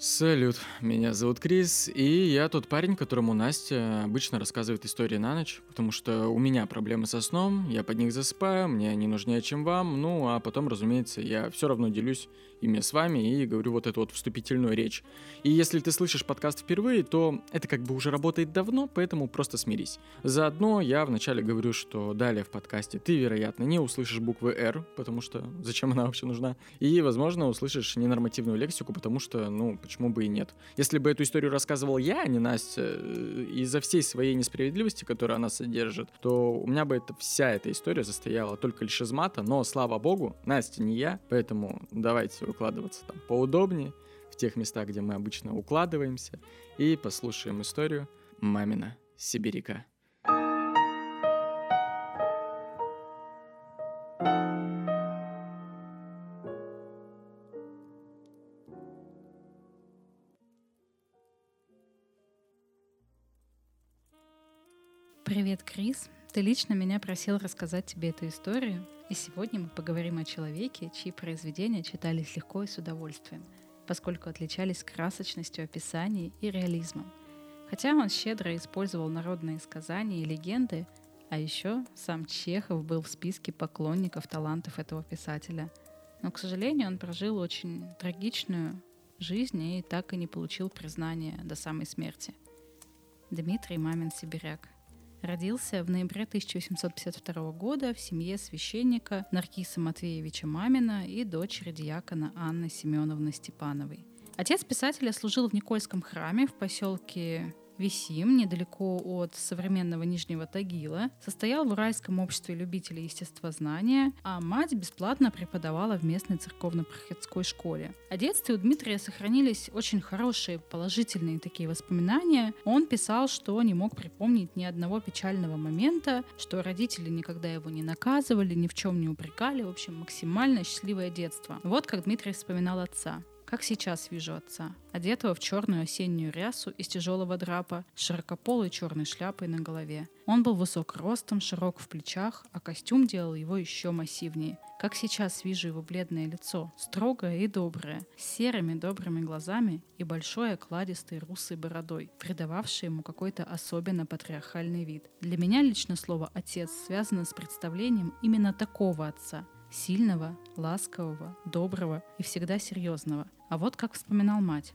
Салют, меня зовут Крис, и я тот парень, которому Настя обычно рассказывает истории на ночь, потому что у меня проблемы со сном, я под них засыпаю, мне они нужнее, чем вам, ну а потом, разумеется, я все равно делюсь ими с вами и говорю вот эту вот вступительную речь. И если ты слышишь подкаст впервые, то это как бы уже работает давно, поэтому просто смирись. Заодно я вначале говорю, что далее в подкасте ты, вероятно, не услышишь буквы «Р», потому что зачем она вообще нужна, и, возможно, услышишь ненормативную лексику, потому что, ну, почему бы и нет. Если бы эту историю рассказывал я, а не Настя, э, из-за всей своей несправедливости, которую она содержит, то у меня бы это, вся эта история состояла только лишь из мата, но, слава богу, Настя не я, поэтому давайте укладываться там поудобнее, в тех местах, где мы обычно укладываемся, и послушаем историю «Мамина сибиряка». Привет, Крис. Ты лично меня просил рассказать тебе эту историю, и сегодня мы поговорим о человеке, чьи произведения читались легко и с удовольствием, поскольку отличались красочностью описаний и реализмом. Хотя он щедро использовал народные сказания и легенды, а еще сам Чехов был в списке поклонников талантов этого писателя. Но, к сожалению, он прожил очень трагичную жизнь и так и не получил признания до самой смерти. Дмитрий Мамин Сибиряк – Родился в ноябре 1852 года в семье священника Наркиса Матвеевича Мамина и дочери диакона Анны Семеновны Степановой. Отец писателя служил в Никольском храме в поселке Висим, недалеко от современного Нижнего Тагила, состоял в Уральском обществе любителей естествознания, а мать бесплатно преподавала в местной церковно-приходской школе. О детстве у Дмитрия сохранились очень хорошие, положительные такие воспоминания. Он писал, что не мог припомнить ни одного печального момента, что родители никогда его не наказывали, ни в чем не упрекали. В общем, максимально счастливое детство. Вот как Дмитрий вспоминал отца. Как сейчас вижу отца, одетого в черную осеннюю рясу из тяжелого драпа, с широкополой черной шляпой на голове. Он был высок ростом, широк в плечах, а костюм делал его еще массивнее. Как сейчас вижу его бледное лицо, строгое и доброе, с серыми добрыми глазами и большой окладистой русой бородой, придававшей ему какой-то особенно патриархальный вид. Для меня лично слово «отец» связано с представлением именно такого отца – сильного, ласкового, доброго и всегда серьезного. А вот как вспоминал мать.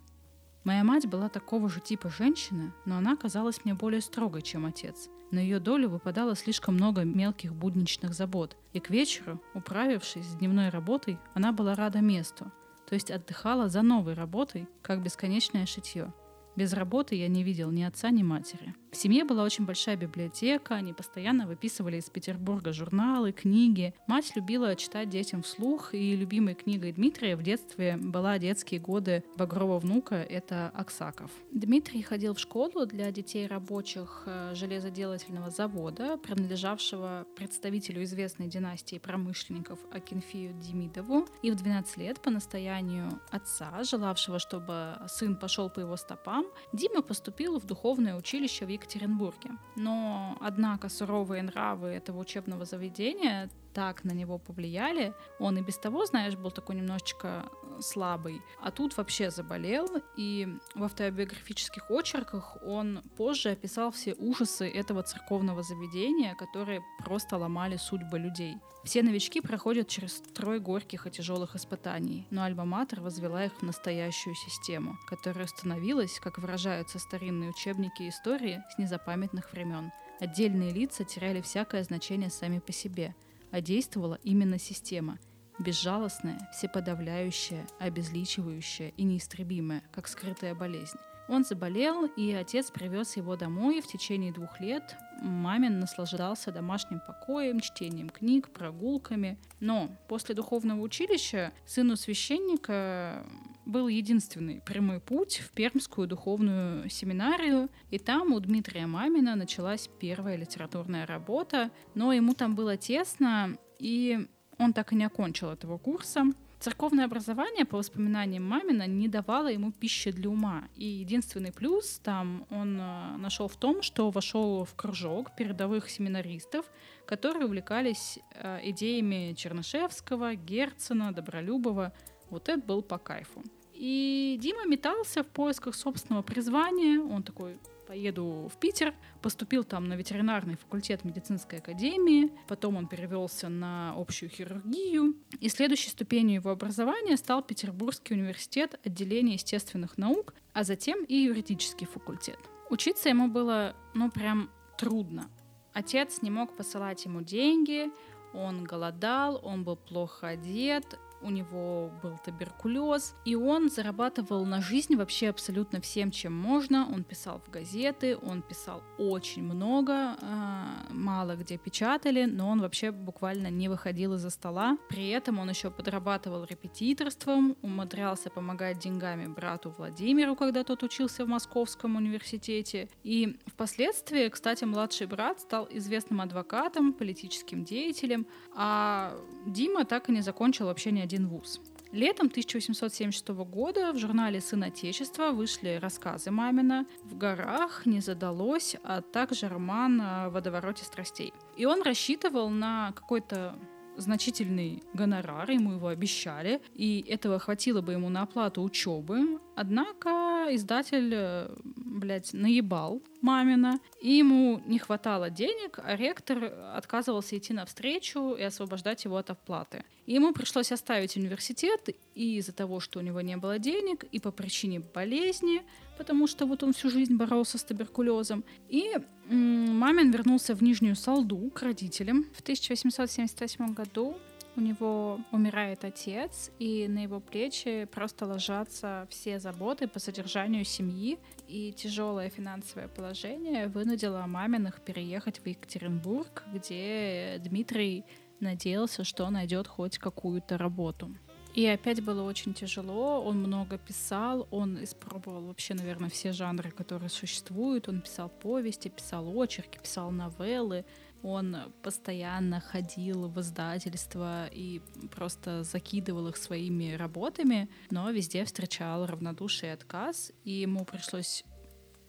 Моя мать была такого же типа женщины, но она казалась мне более строгой, чем отец. На ее долю выпадало слишком много мелких будничных забот, и к вечеру, управившись с дневной работой, она была рада месту, то есть отдыхала за новой работой, как бесконечное шитье. Без работы я не видел ни отца, ни матери. В семье была очень большая библиотека, они постоянно выписывали из Петербурга журналы, книги. Мать любила читать детям вслух, и любимой книгой Дмитрия в детстве была «Детские годы Багрова внука» — это Аксаков. Дмитрий ходил в школу для детей рабочих э, железоделательного завода, принадлежавшего представителю известной династии промышленников Акинфию Демидову, и в 12 лет по настоянию отца, желавшего, чтобы сын пошел по его стопам, Дима поступил в духовное училище в Екатеринбурге Екатеринбурге. Но, однако, суровые нравы этого учебного заведения так на него повлияли. Он и без того, знаешь, был такой немножечко слабый, а тут вообще заболел, и в автобиографических очерках он позже описал все ужасы этого церковного заведения, которые просто ломали судьбы людей. Все новички проходят через трой горьких и тяжелых испытаний, но Альма-Матер возвела их в настоящую систему, которая становилась, как выражаются старинные учебники истории, с незапамятных времен. Отдельные лица теряли всякое значение сами по себе, а действовала именно система – безжалостная, всеподавляющая, обезличивающая и неистребимая, как скрытая болезнь. Он заболел, и отец привез его домой. В течение двух лет мамин наслаждался домашним покоем, чтением книг, прогулками. Но после духовного училища сыну священника был единственный прямой путь в Пермскую духовную семинарию, и там у Дмитрия Мамина началась первая литературная работа, но ему там было тесно, и он так и не окончил этого курса. Церковное образование, по воспоминаниям Мамина, не давало ему пищи для ума. И единственный плюс там он э, нашел в том, что вошел в кружок передовых семинаристов, которые увлекались э, идеями Чернышевского, Герцена, Добролюбова. Вот это был по кайфу. И Дима метался в поисках собственного призвания. Он такой, поеду в Питер, поступил там на ветеринарный факультет медицинской академии, потом он перевелся на общую хирургию, и следующей ступенью его образования стал Петербургский университет отделения естественных наук, а затем и юридический факультет. Учиться ему было, ну, прям трудно. Отец не мог посылать ему деньги, он голодал, он был плохо одет, у него был туберкулез, и он зарабатывал на жизнь вообще абсолютно всем, чем можно. Он писал в газеты, он писал очень много, а, мало где печатали, но он вообще буквально не выходил из-за стола. При этом он еще подрабатывал репетиторством, умудрялся помогать деньгами брату Владимиру, когда тот учился в Московском университете. И впоследствии, кстати, младший брат стал известным адвокатом, политическим деятелем, а Дима так и не закончил вообще ни один один вуз. Летом 1876 года в журнале «Сын Отечества» вышли рассказы Мамина «В горах», «Не задалось», а также роман о водовороте страстей. И он рассчитывал на какой-то значительный гонорар, ему его обещали, и этого хватило бы ему на оплату учебы. Однако издатель, э, блядь, наебал мамина, и ему не хватало денег, а ректор отказывался идти навстречу и освобождать его от оплаты. Ему пришлось оставить университет и из-за того, что у него не было денег, и по причине болезни, потому что вот он всю жизнь боролся с туберкулезом. И мамин вернулся в Нижнюю Салду к родителям в 1878 году у него умирает отец, и на его плечи просто ложатся все заботы по содержанию семьи, и тяжелое финансовое положение вынудило маминых переехать в Екатеринбург, где Дмитрий надеялся, что найдет хоть какую-то работу. И опять было очень тяжело, он много писал, он испробовал вообще, наверное, все жанры, которые существуют. Он писал повести, писал очерки, писал новеллы, он постоянно ходил в издательство и просто закидывал их своими работами, но везде встречал равнодушие и отказ, и ему пришлось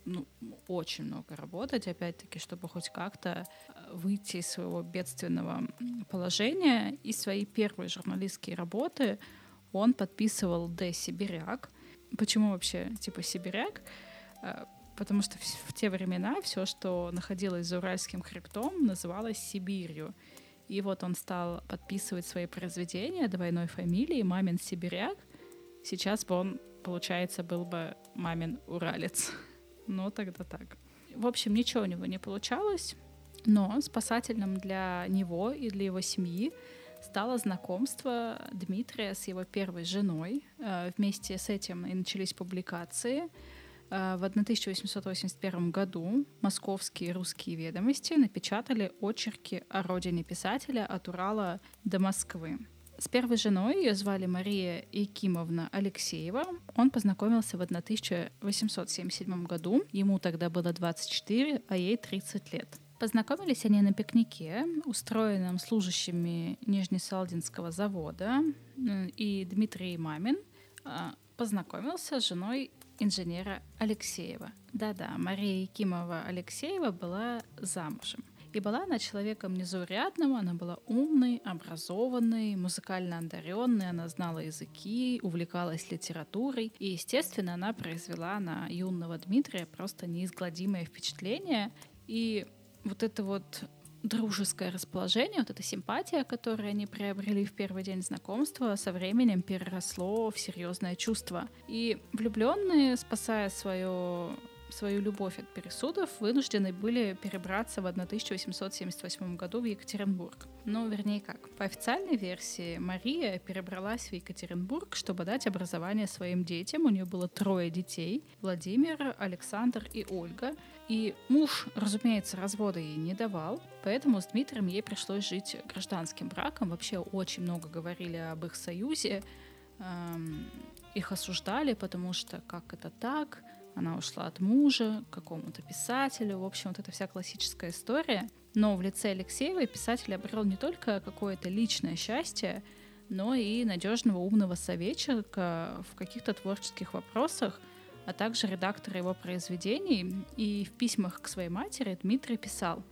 ну, очень много работать, опять-таки, чтобы хоть как-то э, выйти из своего бедственного положения. И свои первые журналистские работы он подписывал Д. Сибиряк. Почему вообще типа Сибиряк? Потому что в, те времена все, что находилось за Уральским хребтом, называлось Сибирью. И вот он стал подписывать свои произведения двойной фамилии «Мамин сибиряк». Сейчас бы он, получается, был бы «Мамин уралец». Ну, тогда так. В общем, ничего у него не получалось, но спасательным для него и для его семьи стало знакомство Дмитрия с его первой женой. Э, вместе с этим и начались публикации — в 1881 году московские русские ведомости напечатали очерки о родине писателя от Урала до Москвы. С первой женой, ее звали Мария Якимовна Алексеева, он познакомился в 1877 году. Ему тогда было 24, а ей 30 лет. Познакомились они на пикнике, устроенном служащими Нижнесалдинского завода, и Дмитрий Мамин э, познакомился с женой инженера Алексеева. Да-да, Мария Якимова Алексеева была замужем. И была она человеком незаурядным, она была умной, образованной, музыкально одаренной, она знала языки, увлекалась литературой. И, естественно, она произвела на юного Дмитрия просто неизгладимое впечатление. И вот это вот дружеское расположение, вот эта симпатия, которую они приобрели в первый день знакомства, со временем переросло в серьезное чувство. И влюбленные, спасая свое свою любовь от пересудов, вынуждены были перебраться в 1878 году в Екатеринбург. Ну, вернее как. По официальной версии, Мария перебралась в Екатеринбург, чтобы дать образование своим детям. У нее было трое детей. Владимир, Александр и Ольга. И муж, разумеется, развода ей не давал, поэтому с Дмитрием ей пришлось жить гражданским браком. Вообще очень много говорили об их союзе, эм, их осуждали, потому что как это так, она ушла от мужа к какому-то писателю. В общем, вот эта вся классическая история. Но в лице Алексеевой писатель обрел не только какое-то личное счастье, но и надежного умного советчика в каких-то творческих вопросах – а также редактора его произведений, и в письмах к своей матери Дмитрий писал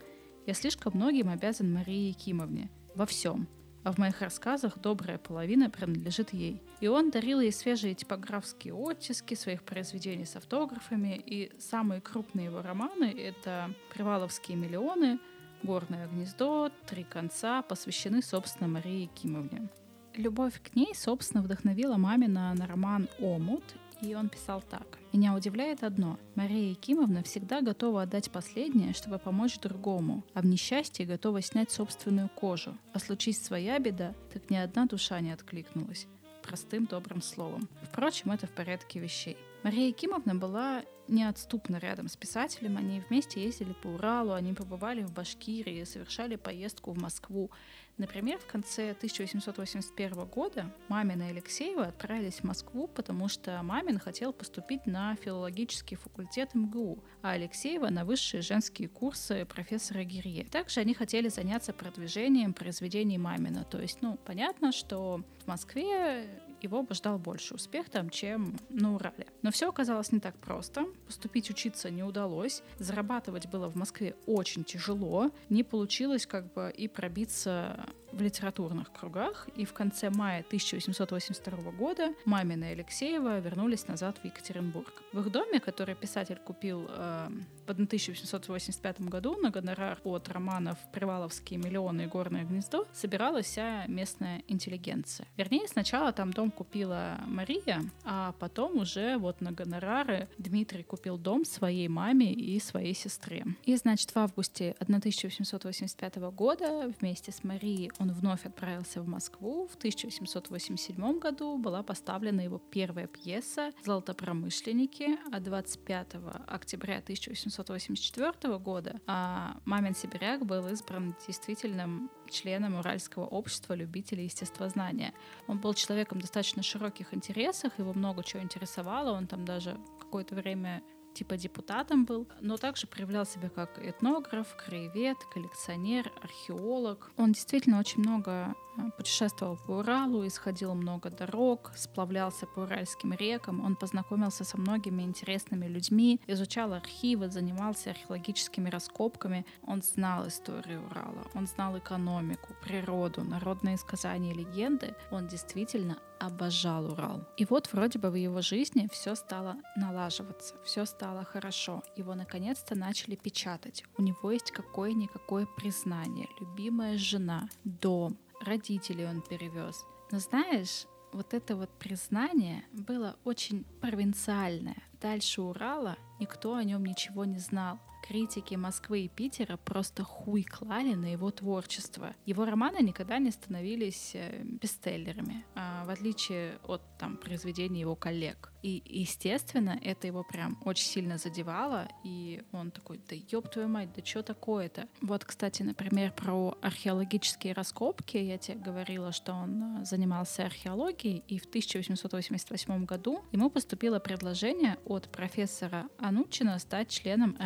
«Я слишком многим обязан Марии Якимовне. Во всем. А в моих рассказах добрая половина принадлежит ей. И он дарил ей свежие типографские оттиски своих произведений с автографами, и самые крупные его романы — это «Приваловские миллионы», «Горное гнездо», «Три конца» посвящены, собственно, Марии Кимовне. Любовь к ней, собственно, вдохновила мамина на роман «Омут», и он писал так. «Меня удивляет одно. Мария Якимовна всегда готова отдать последнее, чтобы помочь другому, а в несчастье готова снять собственную кожу. А случись своя беда, так ни одна душа не откликнулась. Простым добрым словом. Впрочем, это в порядке вещей. Мария Якимовна была неотступно рядом с писателем. Они вместе ездили по Уралу, они побывали в Башкирии, совершали поездку в Москву. Например, в конце 1881 года Мамин и Алексеева отправились в Москву, потому что Мамин хотел поступить на филологический факультет МГУ, а Алексеева на высшие женские курсы профессора Гирье. Также они хотели заняться продвижением произведений Мамина. То есть, ну, понятно, что в Москве его бы ждал больше успех там, чем на Урале. Но все оказалось не так просто. Поступить учиться не удалось. Зарабатывать было в Москве очень тяжело. Не получилось как бы и пробиться в литературных кругах, и в конце мая 1882 года Мамина и Алексеева вернулись назад в Екатеринбург. В их доме, который писатель купил э, в 1885 году на гонорар от романов «Приваловские миллионы» и «Горное гнездо», собиралась вся местная интеллигенция. Вернее, сначала там дом купила Мария, а потом уже вот на гонорары Дмитрий купил дом своей маме и своей сестре. И, значит, в августе 1885 года вместе с Марией он вновь отправился в Москву. В 1887 году была поставлена его первая пьеса «Золотопромышленники», а 25 октября 1884 года а «Мамин сибиряк» был избран действительным членом Уральского общества любителей естествознания. Он был человеком достаточно широких интересах, его много чего интересовало, он там даже какое-то время типа депутатом был, но также проявлял себя как этнограф, краевед, коллекционер, археолог. Он действительно очень много путешествовал по Уралу, исходил много дорог, сплавлялся по уральским рекам. Он познакомился со многими интересными людьми, изучал архивы, занимался археологическими раскопками. Он знал историю Урала, он знал экономику, природу, народные сказания и легенды. Он действительно обожал Урал. И вот вроде бы в его жизни все стало налаживаться, все стало хорошо. Его наконец-то начали печатать. У него есть какое-никакое признание, любимая жена, дом, родителей он перевез. Но знаешь, вот это вот признание было очень провинциальное. Дальше Урала никто о нем ничего не знал критики Москвы и Питера просто хуй клали на его творчество. Его романы никогда не становились э, бестселлерами, а в отличие от там, произведений его коллег. И, естественно, это его прям очень сильно задевало, и он такой, да ёб твою мать, да что такое-то? Вот, кстати, например, про археологические раскопки. Я тебе говорила, что он э, занимался археологией, и в 1888 году ему поступило предложение от профессора Анучина стать членом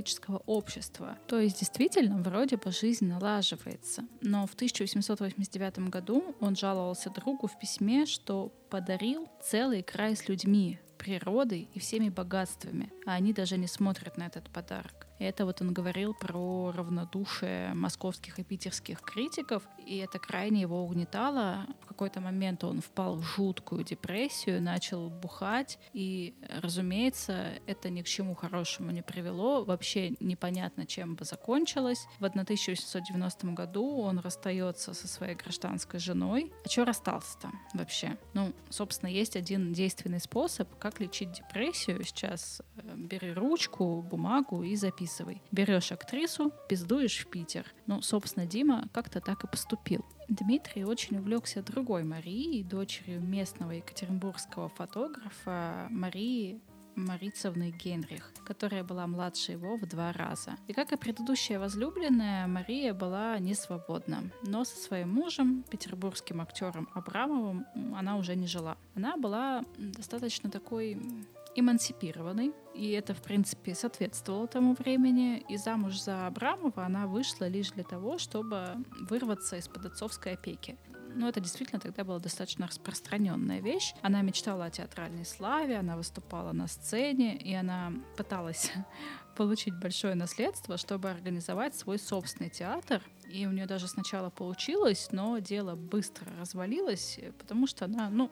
археологического общества. То есть, действительно, вроде бы жизнь налаживается. Но в 1889 году он жаловался другу в письме, что подарил целый край с людьми, природой и всеми богатствами, а они даже не смотрят на этот подарок. Это вот он говорил про равнодушие московских и питерских критиков, и это крайне его угнетало. В какой-то момент он впал в жуткую депрессию, начал бухать, и, разумеется, это ни к чему хорошему не привело. Вообще непонятно, чем бы закончилось. В 1890 году он расстается со своей гражданской женой. А что расстался-то вообще? Ну, собственно, есть один действенный способ, как лечить депрессию. Сейчас э, бери ручку, бумагу и записывай записывай. Берешь актрису, пиздуешь в Питер. Ну, собственно, Дима как-то так и поступил. Дмитрий очень увлекся другой Марией, дочерью местного екатеринбургского фотографа Марии Марицевны Генрих, которая была младше его в два раза. И как и предыдущая возлюбленная, Мария была не свободна. Но со своим мужем, петербургским актером Абрамовым, она уже не жила. Она была достаточно такой эмансипированной, и это, в принципе, соответствовало тому времени. И замуж за Абрамова она вышла лишь для того, чтобы вырваться из-под отцовской опеки. Но это действительно тогда была достаточно распространенная вещь. Она мечтала о театральной славе, она выступала на сцене, и она пыталась получить большое наследство, чтобы организовать свой собственный театр И у нее даже сначала получилось, но дело быстро развалилось, потому что она, ну,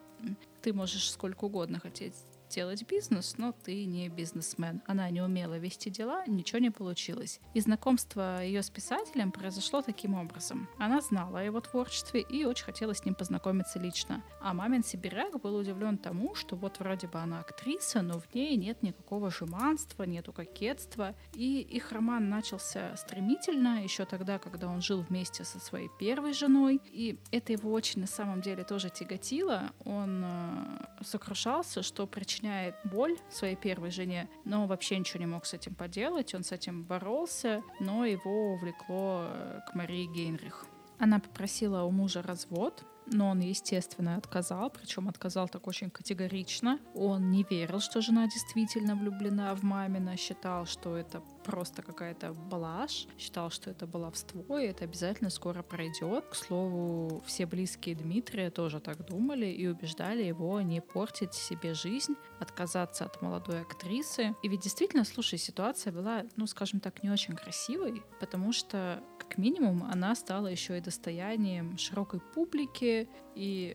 ты можешь сколько угодно хотеть делать бизнес, но ты не бизнесмен. Она не умела вести дела, ничего не получилось. И знакомство ее с писателем произошло таким образом. Она знала о его творчестве и очень хотела с ним познакомиться лично. А мамин сибиряк был удивлен тому, что вот вроде бы она актриса, но в ней нет никакого жеманства, нету кокетства. И их роман начался стремительно, еще тогда, когда он жил вместе со своей первой женой. И это его очень на самом деле тоже тяготило. Он э, сокрушался, что причина причиняет боль своей первой жене, но вообще ничего не мог с этим поделать. Он с этим боролся, но его увлекло э, к Марии Гейнрих. Она попросила у мужа развод, но он, естественно, отказал, причем отказал так очень категорично. Он не верил, что жена действительно влюблена в мамина, считал, что это просто какая-то блажь, считал, что это баловство, и это обязательно скоро пройдет. К слову, все близкие Дмитрия тоже так думали и убеждали его не портить себе жизнь, отказаться от молодой актрисы. И ведь действительно, слушай, ситуация была, ну, скажем так, не очень красивой, потому что как минимум, она стала еще и достоянием широкой публики, и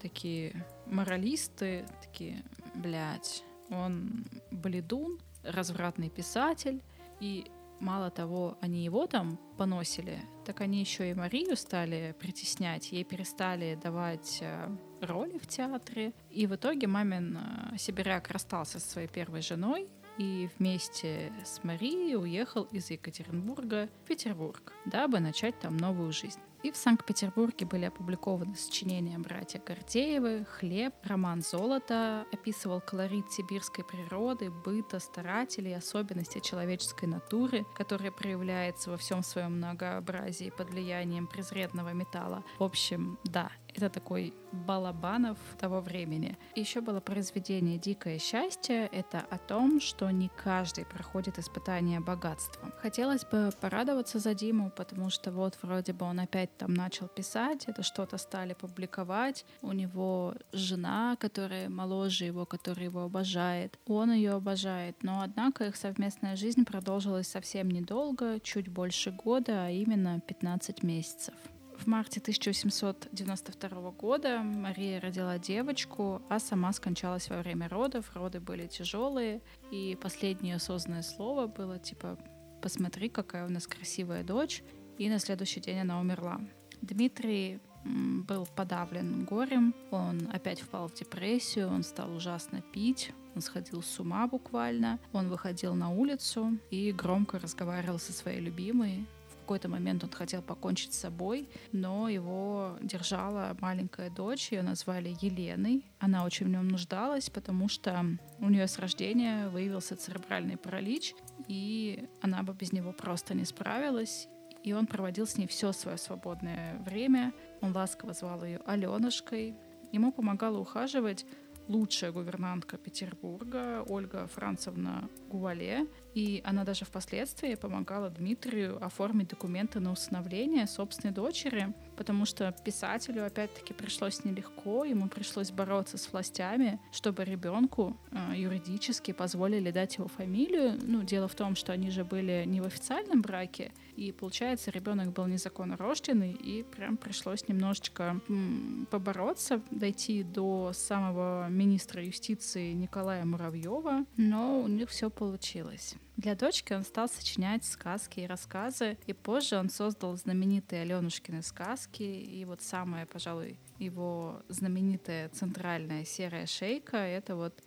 такие моралисты, такие, блядь, он бледун, развратный писатель, и мало того, они его там поносили, так они еще и Марию стали притеснять, ей перестали давать э, роли в театре. И в итоге мамин э, сибиряк расстался со своей первой женой, и вместе с Марией уехал из Екатеринбурга в Петербург, дабы начать там новую жизнь. И в Санкт-Петербурге были опубликованы сочинения братья Гордеевы, «Хлеб», роман «Золото» описывал колорит сибирской природы, быта, старателей, особенности человеческой натуры, которая проявляется во всем своем многообразии под влиянием презренного металла. В общем, да, это такой Балабанов того времени. Еще было произведение «Дикое счастье». Это о том, что не каждый проходит испытание богатством. Хотелось бы порадоваться за Диму, потому что вот вроде бы он опять там начал писать, это что-то стали публиковать. У него жена, которая моложе его, которая его обожает. Он ее обожает. Но однако их совместная жизнь продолжилась совсем недолго, чуть больше года, а именно 15 месяцев. В марте 1892 года Мария родила девочку, а сама скончалась во время родов. Роды были тяжелые, и последнее осознанное слово было типа «посмотри, какая у нас красивая дочь», и на следующий день она умерла. Дмитрий был подавлен горем, он опять впал в депрессию, он стал ужасно пить, он сходил с ума буквально, он выходил на улицу и громко разговаривал со своей любимой, какой-то момент он хотел покончить с собой, но его держала маленькая дочь, ее назвали Еленой. Она очень в нем нуждалась, потому что у нее с рождения выявился церебральный паралич, и она бы без него просто не справилась. И он проводил с ней все свое свободное время. Он ласково звал ее Аленушкой. Ему помогала ухаживать лучшая гувернантка Петербурга Ольга Францевна Гувале, и она даже впоследствии помогала Дмитрию оформить документы на усыновление собственной дочери, потому что писателю опять-таки пришлось нелегко, ему пришлось бороться с властями, чтобы ребенку э, юридически позволили дать его фамилию. Ну, дело в том, что они же были не в официальном браке, и получается, ребенок был незаконно рожденный, и прям пришлось немножечко м, побороться, дойти до самого министра юстиции Николая Муравьева, но у них все получилось. Для дочки он стал сочинять сказки и рассказы, и позже он создал знаменитые Аленушкины сказки, и вот самая, пожалуй, его знаменитая центральная серая шейка — это вот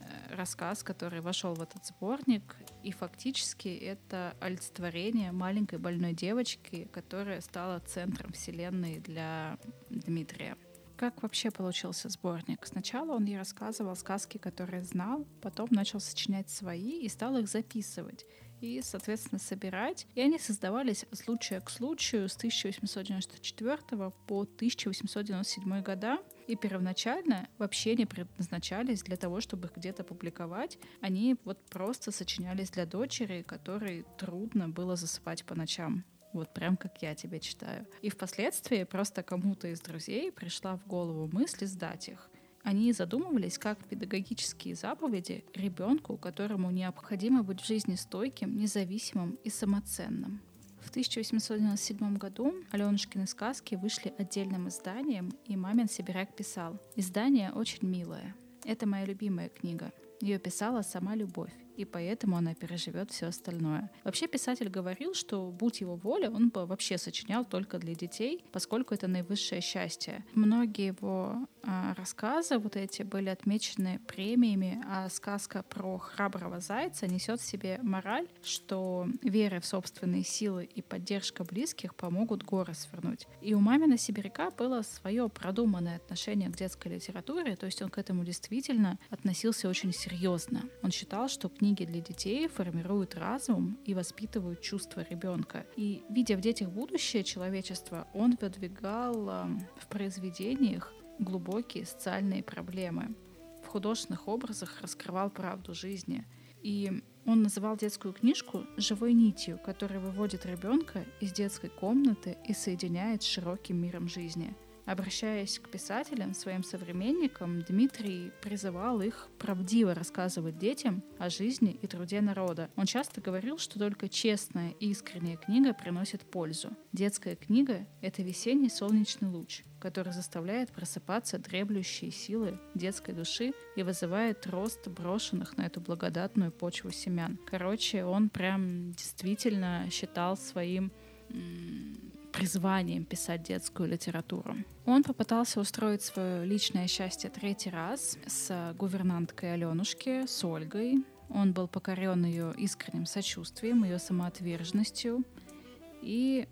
э, рассказ, который вошел в этот сборник, и фактически это олицетворение маленькой больной девочки, которая стала центром вселенной для Дмитрия. Как вообще получился сборник? Сначала он ей рассказывал сказки, которые знал, потом начал сочинять свои и стал их записывать и, соответственно, собирать. И они создавались от случая к случаю с 1894 по 1897 года. И первоначально вообще не предназначались для того, чтобы их где-то публиковать. Они вот просто сочинялись для дочери, которой трудно было засыпать по ночам. Вот прям как я тебе читаю. И впоследствии просто кому-то из друзей пришла в голову мысль сдать их. Они задумывались, как педагогические заповеди ребенку, которому необходимо быть в жизни стойким, независимым и самоценным. В 1897 году Аленушкины сказки вышли отдельным изданием, и мамин Сибиряк писал «Издание очень милое. Это моя любимая книга. Ее писала сама любовь и поэтому она переживет все остальное. Вообще писатель говорил, что будь его воля, он бы вообще сочинял только для детей, поскольку это наивысшее счастье. Многие его а, рассказы вот эти были отмечены премиями, а сказка про храброго зайца несет в себе мораль, что вера в собственные силы и поддержка близких помогут горы свернуть. И у мамина сибиряка было свое продуманное отношение к детской литературе, то есть он к этому действительно относился очень серьезно. Он считал, что книги для детей формируют разум и воспитывают чувства ребенка. И видя в детях будущее человечества, он выдвигал в произведениях глубокие социальные проблемы. В художественных образах раскрывал правду жизни. И он называл детскую книжку живой нитью, которая выводит ребенка из детской комнаты и соединяет с широким миром жизни. Обращаясь к писателям, своим современникам, Дмитрий призывал их правдиво рассказывать детям о жизни и труде народа. Он часто говорил, что только честная и искренняя книга приносит пользу. Детская книга — это весенний солнечный луч, который заставляет просыпаться дреблющие силы детской души и вызывает рост брошенных на эту благодатную почву семян. Короче, он прям действительно считал своим призванием писать детскую литературу. Он попытался устроить свое личное счастье третий раз с гувернанткой Аленушки, с Ольгой. Он был покорен ее искренним сочувствием, ее самоотверженностью. И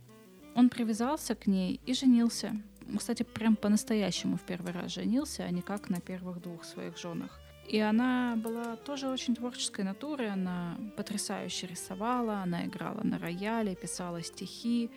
он привязался к ней и женился. Кстати, прям по-настоящему в первый раз женился, а не как на первых двух своих женах. И она была тоже очень творческой натуры, она потрясающе рисовала, она играла на рояле, писала стихи,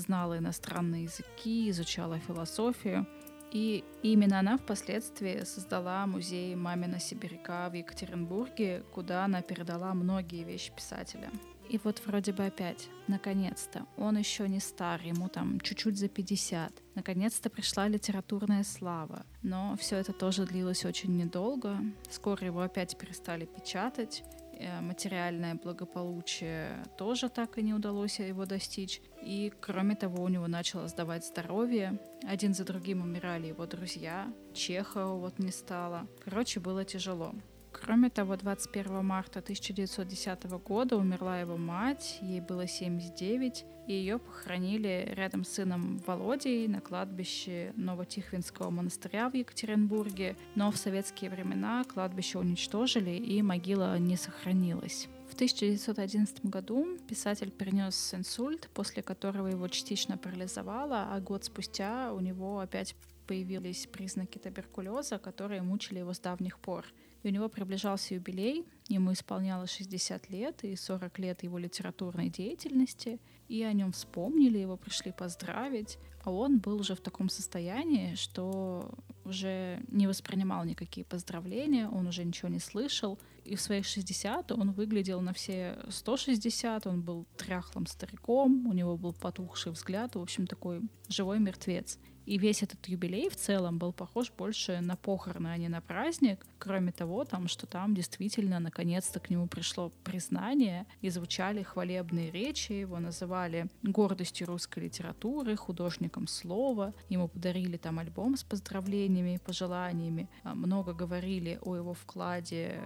знала иностранные языки, изучала философию. И именно она впоследствии создала музей «Мамина сибиряка» в Екатеринбурге, куда она передала многие вещи писателя. И вот вроде бы опять, наконец-то, он еще не стар, ему там чуть-чуть за 50. Наконец-то пришла литературная слава. Но все это тоже длилось очень недолго. Скоро его опять перестали печатать. Э, материальное благополучие тоже так и не удалось его достичь. И, кроме того, у него начало сдавать здоровье. Один за другим умирали его друзья. Чехова вот не стало. Короче, было тяжело. Кроме того, 21 марта 1910 года умерла его мать, ей было 79, и ее похоронили рядом с сыном Володей на кладбище Новотихвинского монастыря в Екатеринбурге, но в советские времена кладбище уничтожили и могила не сохранилась. В 1911 году писатель перенес инсульт, после которого его частично парализовало, а год спустя у него опять появились признаки туберкулеза, которые мучили его с давних пор. И у него приближался юбилей, ему исполнялось 60 лет и 40 лет его литературной деятельности, и о нем вспомнили, его пришли поздравить, а он был уже в таком состоянии, что уже не воспринимал никакие поздравления, он уже ничего не слышал, и в своих 60 он выглядел на все 160, он был тряхлым стариком, у него был потухший взгляд, в общем, такой живой мертвец. И весь этот юбилей в целом был похож больше на похороны, а не на праздник. Кроме того, там, что там действительно наконец-то к нему пришло признание, и звучали хвалебные речи, его называли гордостью русской литературы, художником слова. Ему подарили там альбом с поздравлениями, пожеланиями. Много говорили о его вкладе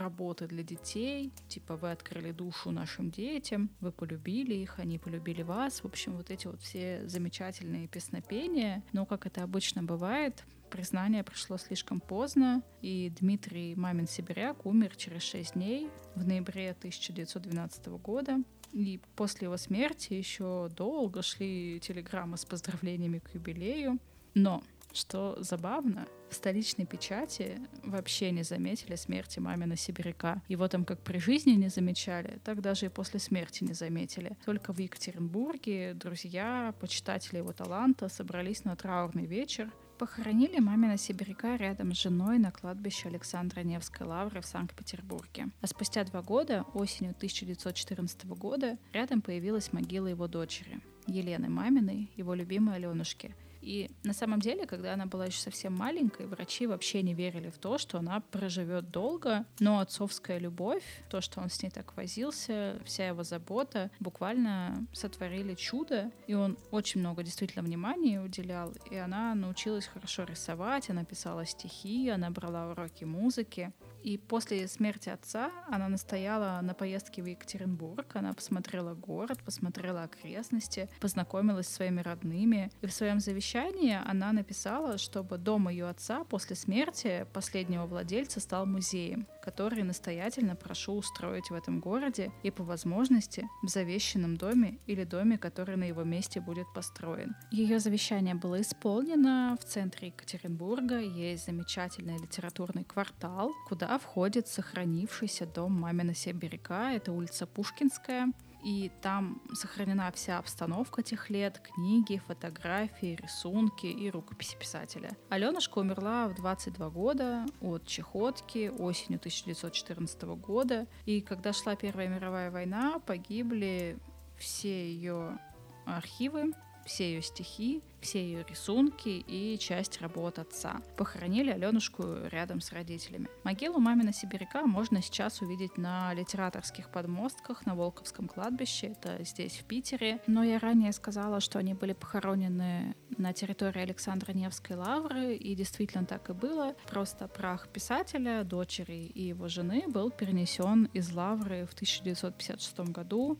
работы для детей, типа вы открыли душу нашим детям, вы полюбили их, они полюбили вас. В общем, вот эти вот все замечательные песнопения. Но, как это обычно бывает, признание пришло слишком поздно, и Дмитрий Мамин Сибиряк умер через шесть дней в ноябре 1912 года. И после его смерти еще долго шли телеграммы с поздравлениями к юбилею. Но что забавно, в столичной печати вообще не заметили смерти мамина сибиряка. Его там как при жизни не замечали, так даже и после смерти не заметили. Только в Екатеринбурге друзья, почитатели его таланта собрались на траурный вечер, Похоронили мамина сибиряка рядом с женой на кладбище Александра Невской лавры в Санкт-Петербурге. А спустя два года, осенью 1914 года, рядом появилась могила его дочери, Елены Маминой, его любимой Аленушки – И на самом деле, когда она была еще совсем маленькой, врачи вообще не верили в то, что она проживет долго, но отцовская любовь, то, что он с ней так возился, вся его забота буквально сотворили чудо, и он очень много действительно внимания уделял, и она научилась хорошо рисовать, она писала стихи, она брала уроки музыки. И после смерти отца она настояла на поездке в Екатеринбург. Она посмотрела город, посмотрела окрестности, познакомилась с своими родными. И в своем завещании она написала, чтобы дом ее отца после смерти последнего владельца стал музеем, который настоятельно прошу устроить в этом городе и по возможности в завещанном доме или доме, который на его месте будет построен. Ее завещание было исполнено в центре Екатеринбурга. Есть замечательный литературный квартал, куда входит сохранившийся дом мамина Сибиряка, это улица Пушкинская. И там сохранена вся обстановка тех лет, книги, фотографии, рисунки и рукописи писателя. Аленушка умерла в 22 года от чехотки осенью 1914 года. И когда шла Первая мировая война, погибли все ее архивы, все ее стихи, все ее рисунки и часть работ отца. Похоронили Аленушку рядом с родителями. Могилу мамина сибиряка можно сейчас увидеть на литераторских подмостках на Волковском кладбище, это здесь, в Питере. Но я ранее сказала, что они были похоронены на территории Александра Невской лавры, и действительно так и было. Просто прах писателя, дочери и его жены был перенесен из лавры в 1956 году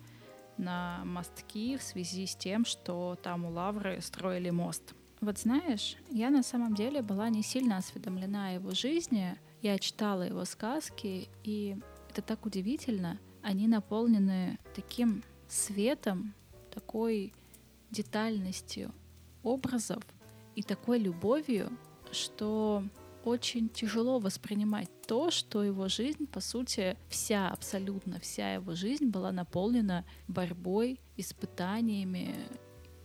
на мостки в связи с тем, что там у Лавры строили мост. Вот знаешь, я на самом деле была не сильно осведомлена о его жизни. Я читала его сказки, и это так удивительно. Они наполнены таким светом, такой детальностью образов и такой любовью, что очень тяжело воспринимать то, что его жизнь, по сути, вся, абсолютно вся его жизнь была наполнена борьбой, испытаниями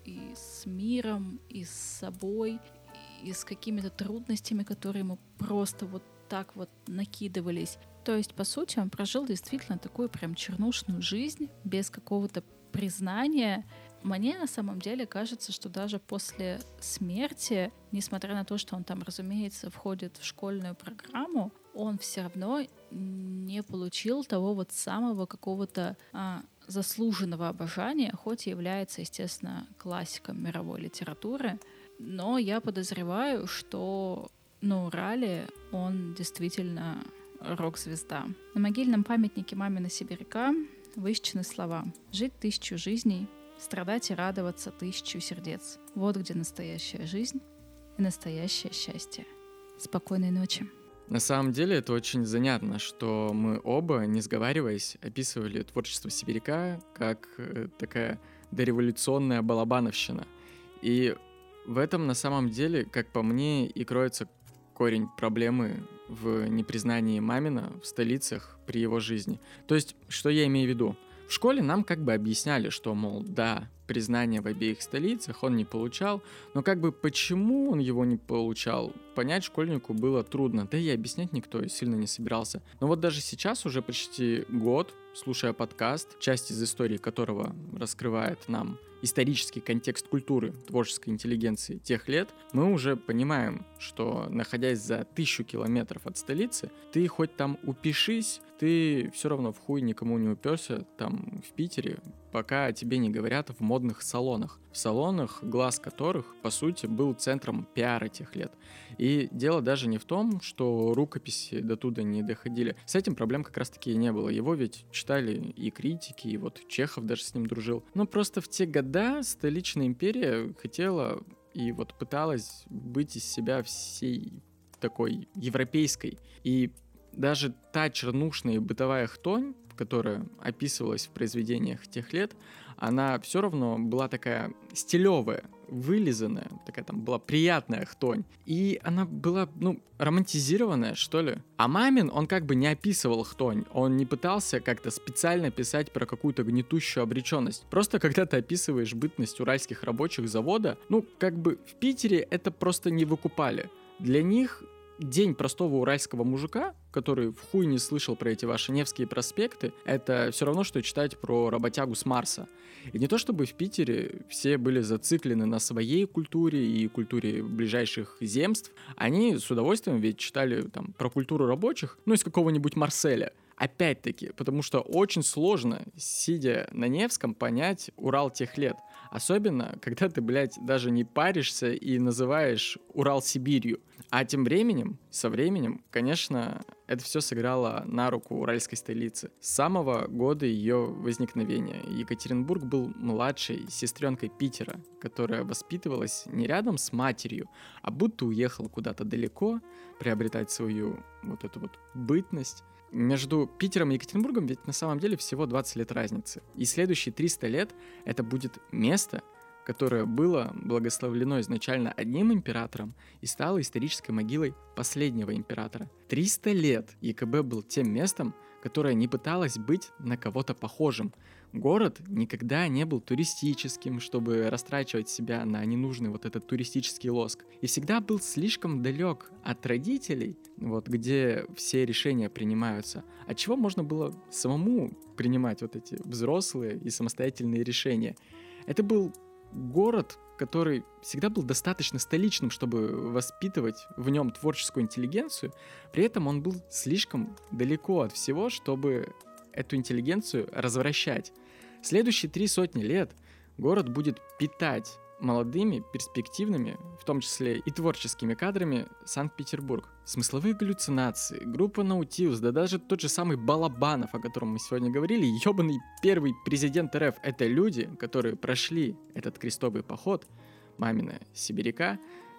и с миром, и с собой, и с какими-то трудностями, которые ему просто вот так вот накидывались. То есть, по сути, он прожил действительно такую прям чернушную жизнь без какого-то признания, мне на самом деле кажется, что даже после смерти, несмотря на то, что он там, разумеется, входит в школьную программу, он все равно не получил того вот самого какого-то а, заслуженного обожания, хоть и является, естественно, классиком мировой литературы. Но я подозреваю, что на Урале он действительно рок-звезда. На могильном памятнике мамина сибиряка высечены слова «Жить тысячу жизней, страдать и радоваться тысячу сердец. Вот где настоящая жизнь и настоящее счастье. Спокойной ночи. На самом деле это очень занятно, что мы оба, не сговариваясь, описывали творчество Сибиряка как э, такая дореволюционная балабановщина. И в этом на самом деле, как по мне, и кроется корень проблемы в непризнании Мамина в столицах при его жизни. То есть, что я имею в виду? В школе нам как бы объясняли, что, мол, да, признания в обеих столицах он не получал, но как бы почему он его не получал, понять школьнику было трудно, да и объяснять никто сильно не собирался. Но вот даже сейчас, уже почти год, слушая подкаст, часть из истории которого раскрывает нам исторический контекст культуры творческой интеллигенции тех лет, мы уже понимаем, что находясь за тысячу километров от столицы, ты хоть там упишись, ты все равно в хуй никому не уперся там в Питере, пока тебе не говорят в модных салонах. В салонах, глаз которых, по сути, был центром пиара тех лет. И дело даже не в том, что рукописи до туда не доходили. С этим проблем как раз-таки и не было. Его ведь читали и критики, и вот Чехов даже с ним дружил. Но просто в те года столичная империя хотела и вот пыталась быть из себя всей такой европейской. И даже та чернушная бытовая хтонь, которая описывалась в произведениях тех лет, она все равно была такая стилевая, вылизанная, такая там была приятная хтонь. И она была, ну, романтизированная, что ли. А Мамин, он как бы не описывал хтонь, он не пытался как-то специально писать про какую-то гнетущую обреченность. Просто когда ты описываешь бытность уральских рабочих завода, ну, как бы в Питере это просто не выкупали. Для них день простого уральского мужика, который в хуй не слышал про эти ваши Невские проспекты, это все равно, что читать про работягу с Марса. И не то чтобы в Питере все были зациклены на своей культуре и культуре ближайших земств, они с удовольствием ведь читали там про культуру рабочих, ну, из какого-нибудь Марселя. Опять-таки, потому что очень сложно, сидя на Невском, понять Урал тех лет. Особенно, когда ты, блядь, даже не паришься и называешь Урал Сибирью. А тем временем, со временем, конечно, это все сыграло на руку уральской столицы. С самого года ее возникновения Екатеринбург был младшей сестренкой Питера, которая воспитывалась не рядом с матерью, а будто уехала куда-то далеко приобретать свою вот эту вот бытность между Питером и Екатеринбургом ведь на самом деле всего 20 лет разницы. И следующие 300 лет это будет место, которое было благословлено изначально одним императором и стало исторической могилой последнего императора. 300 лет ЕКБ был тем местом, которое не пыталось быть на кого-то похожим, Город никогда не был туристическим, чтобы растрачивать себя на ненужный вот этот туристический лоск. И всегда был слишком далек от родителей, вот где все решения принимаются. От чего можно было самому принимать вот эти взрослые и самостоятельные решения. Это был город, который всегда был достаточно столичным, чтобы воспитывать в нем творческую интеллигенцию, при этом он был слишком далеко от всего, чтобы эту интеллигенцию развращать. Следующие три сотни лет город будет питать молодыми, перспективными, в том числе и творческими кадрами, Санкт-Петербург. Смысловые галлюцинации, группа Наутилус, да даже тот же самый Балабанов, о котором мы сегодня говорили, ебаный первый президент РФ, это люди, которые прошли этот крестовый поход, мамина сибиряка,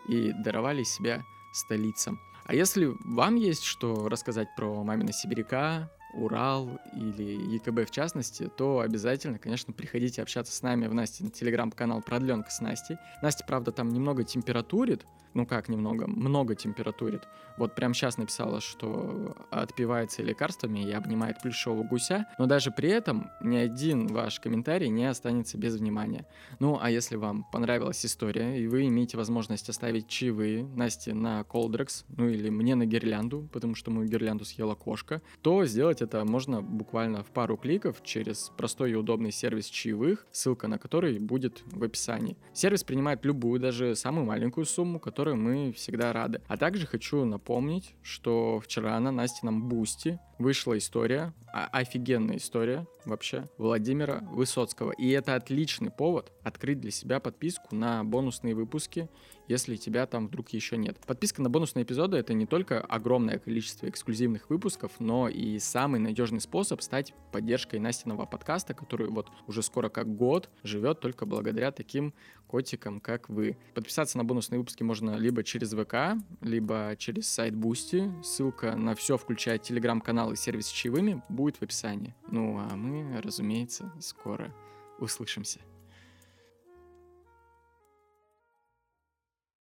и даровали себя столицам. А если вам есть что рассказать про мамина сибиряка, Урал или ЕКБ в частности, то обязательно, конечно, приходите общаться с нами в Насте на телеграм-канал «Продленка с Настей». Настя, правда, там немного температурит, ну как немного, много температурит. Вот прямо сейчас написала, что отпивается лекарствами и обнимает плюшевого гуся, но даже при этом ни один ваш комментарий не останется без внимания. Ну, а если вам понравилась история, и вы имеете возможность оставить чаевые Насте на Coldrex, ну или мне на гирлянду, потому что мою гирлянду съела кошка, то сделать это можно буквально в пару кликов через простой и удобный сервис чаевых, ссылка на который будет в описании. Сервис принимает любую, даже самую маленькую сумму, которой мы всегда рады. А также хочу напомнить, что вчера на Настином Boosty вышла история, а, офигенная история вообще, Владимира Высоцкого. И это отличный повод открыть для себя подписку на бонусные выпуски, если тебя там вдруг еще нет. Подписка на бонусные эпизоды — это не только огромное количество эксклюзивных выпусков, но и самый надежный способ стать поддержкой Настиного подкаста, который вот уже скоро как год живет только благодаря таким котикам, как вы. Подписаться на бонусные выпуски можно либо через ВК, либо через сайт Boosty. Ссылка на все, включая телеграм-канал и сервис с чаевыми, будет в описании. Ну а мы, разумеется, скоро услышимся.